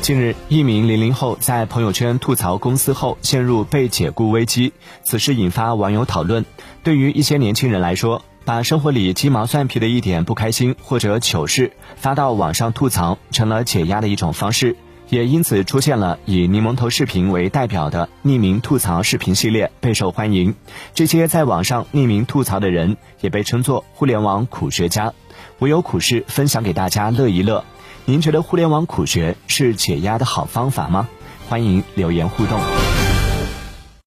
近日，一名零零后在朋友圈吐槽公司后陷入被解雇危机，此事引发网友讨论。对于一些年轻人来说，把生活里鸡毛蒜皮的一点不开心或者糗事发到网上吐槽，成了解压的一种方式，也因此出现了以柠檬头视频为代表的匿名吐槽视频系列备受欢迎。这些在网上匿名吐槽的人也被称作互联网苦学家，我有苦事分享给大家乐一乐。您觉得互联网苦学是解压的好方法吗？欢迎留言互动。